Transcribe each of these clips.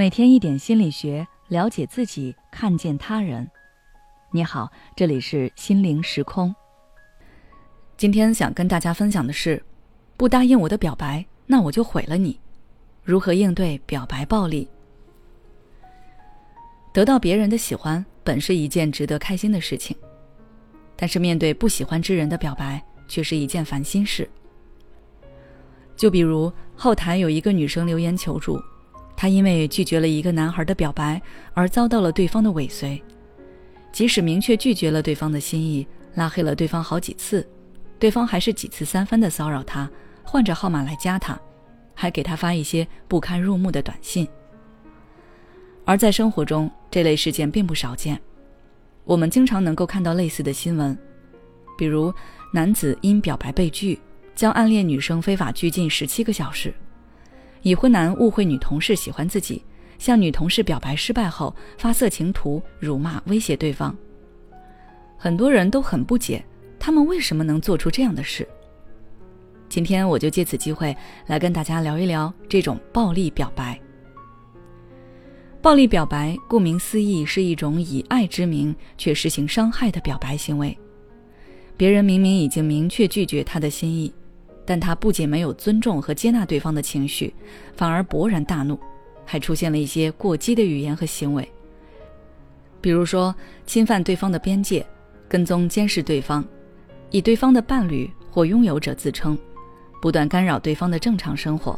每天一点心理学，了解自己，看见他人。你好，这里是心灵时空。今天想跟大家分享的是，不答应我的表白，那我就毁了你。如何应对表白暴力？得到别人的喜欢，本是一件值得开心的事情，但是面对不喜欢之人的表白，却是一件烦心事。就比如后台有一个女生留言求助。他因为拒绝了一个男孩的表白而遭到了对方的尾随，即使明确拒绝了对方的心意，拉黑了对方好几次，对方还是几次三番的骚扰他，换着号码来加他，还给他发一些不堪入目的短信。而在生活中，这类事件并不少见，我们经常能够看到类似的新闻，比如男子因表白被拒，将暗恋女生非法拘禁十七个小时。已婚男误会女同事喜欢自己，向女同事表白失败后发色情图、辱骂、威胁对方。很多人都很不解，他们为什么能做出这样的事？今天我就借此机会来跟大家聊一聊这种暴力表白。暴力表白顾名思义是一种以爱之名却实行伤害的表白行为。别人明明已经明确拒绝他的心意。但他不仅没有尊重和接纳对方的情绪，反而勃然大怒，还出现了一些过激的语言和行为，比如说侵犯对方的边界，跟踪监视对方，以对方的伴侣或拥有者自称，不断干扰对方的正常生活，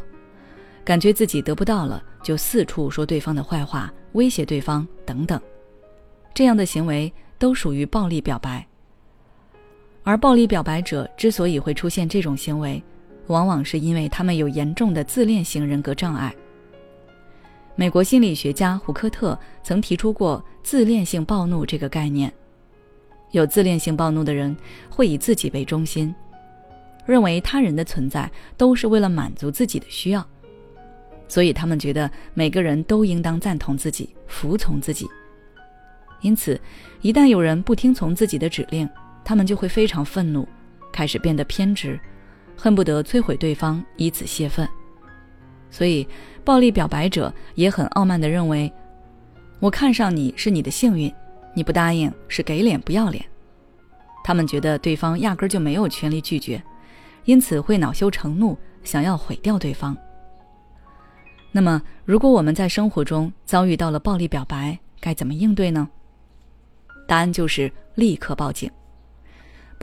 感觉自己得不到了就四处说对方的坏话，威胁对方等等，这样的行为都属于暴力表白。而暴力表白者之所以会出现这种行为，往往是因为他们有严重的自恋型人格障碍。美国心理学家胡科特曾提出过“自恋性暴怒”这个概念。有自恋性暴怒的人会以自己为中心，认为他人的存在都是为了满足自己的需要，所以他们觉得每个人都应当赞同自己、服从自己。因此，一旦有人不听从自己的指令，他们就会非常愤怒，开始变得偏执，恨不得摧毁对方，以此泄愤。所以，暴力表白者也很傲慢地认为，我看上你是你的幸运，你不答应是给脸不要脸。他们觉得对方压根就没有权利拒绝，因此会恼羞成怒，想要毁掉对方。那么，如果我们在生活中遭遇到了暴力表白，该怎么应对呢？答案就是立刻报警。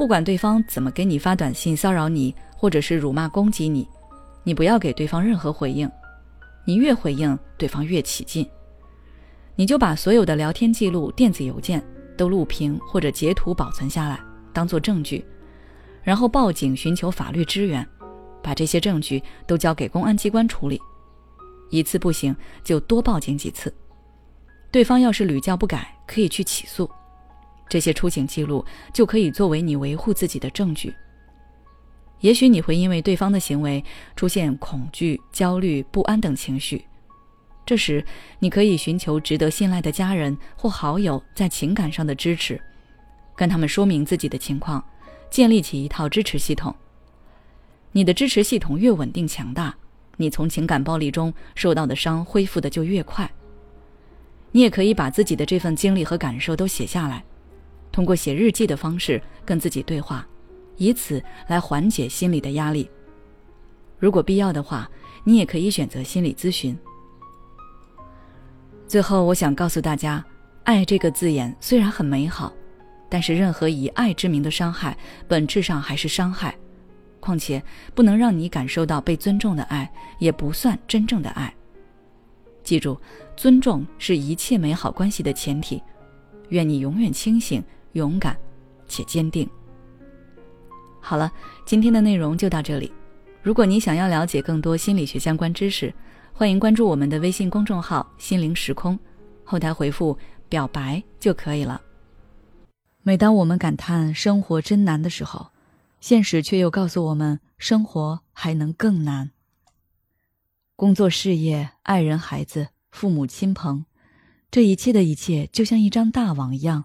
不管对方怎么给你发短信骚扰你，或者是辱骂攻击你，你不要给对方任何回应。你越回应，对方越起劲。你就把所有的聊天记录、电子邮件都录屏或者截图保存下来，当做证据，然后报警寻求法律支援，把这些证据都交给公安机关处理。一次不行，就多报警几次。对方要是屡教不改，可以去起诉。这些出警记录就可以作为你维护自己的证据。也许你会因为对方的行为出现恐惧、焦虑、不安等情绪，这时你可以寻求值得信赖的家人或好友在情感上的支持，跟他们说明自己的情况，建立起一套支持系统。你的支持系统越稳定强大，你从情感暴力中受到的伤恢复的就越快。你也可以把自己的这份经历和感受都写下来。通过写日记的方式跟自己对话，以此来缓解心理的压力。如果必要的话，你也可以选择心理咨询。最后，我想告诉大家，“爱”这个字眼虽然很美好，但是任何以爱之名的伤害，本质上还是伤害。况且，不能让你感受到被尊重的爱，也不算真正的爱。记住，尊重是一切美好关系的前提。愿你永远清醒。勇敢且坚定。好了，今天的内容就到这里。如果你想要了解更多心理学相关知识，欢迎关注我们的微信公众号“心灵时空”，后台回复“表白”就可以了。每当我们感叹生活真难的时候，现实却又告诉我们，生活还能更难。工作、事业、爱人、孩子、父母亲朋，这一切的一切，就像一张大网一样。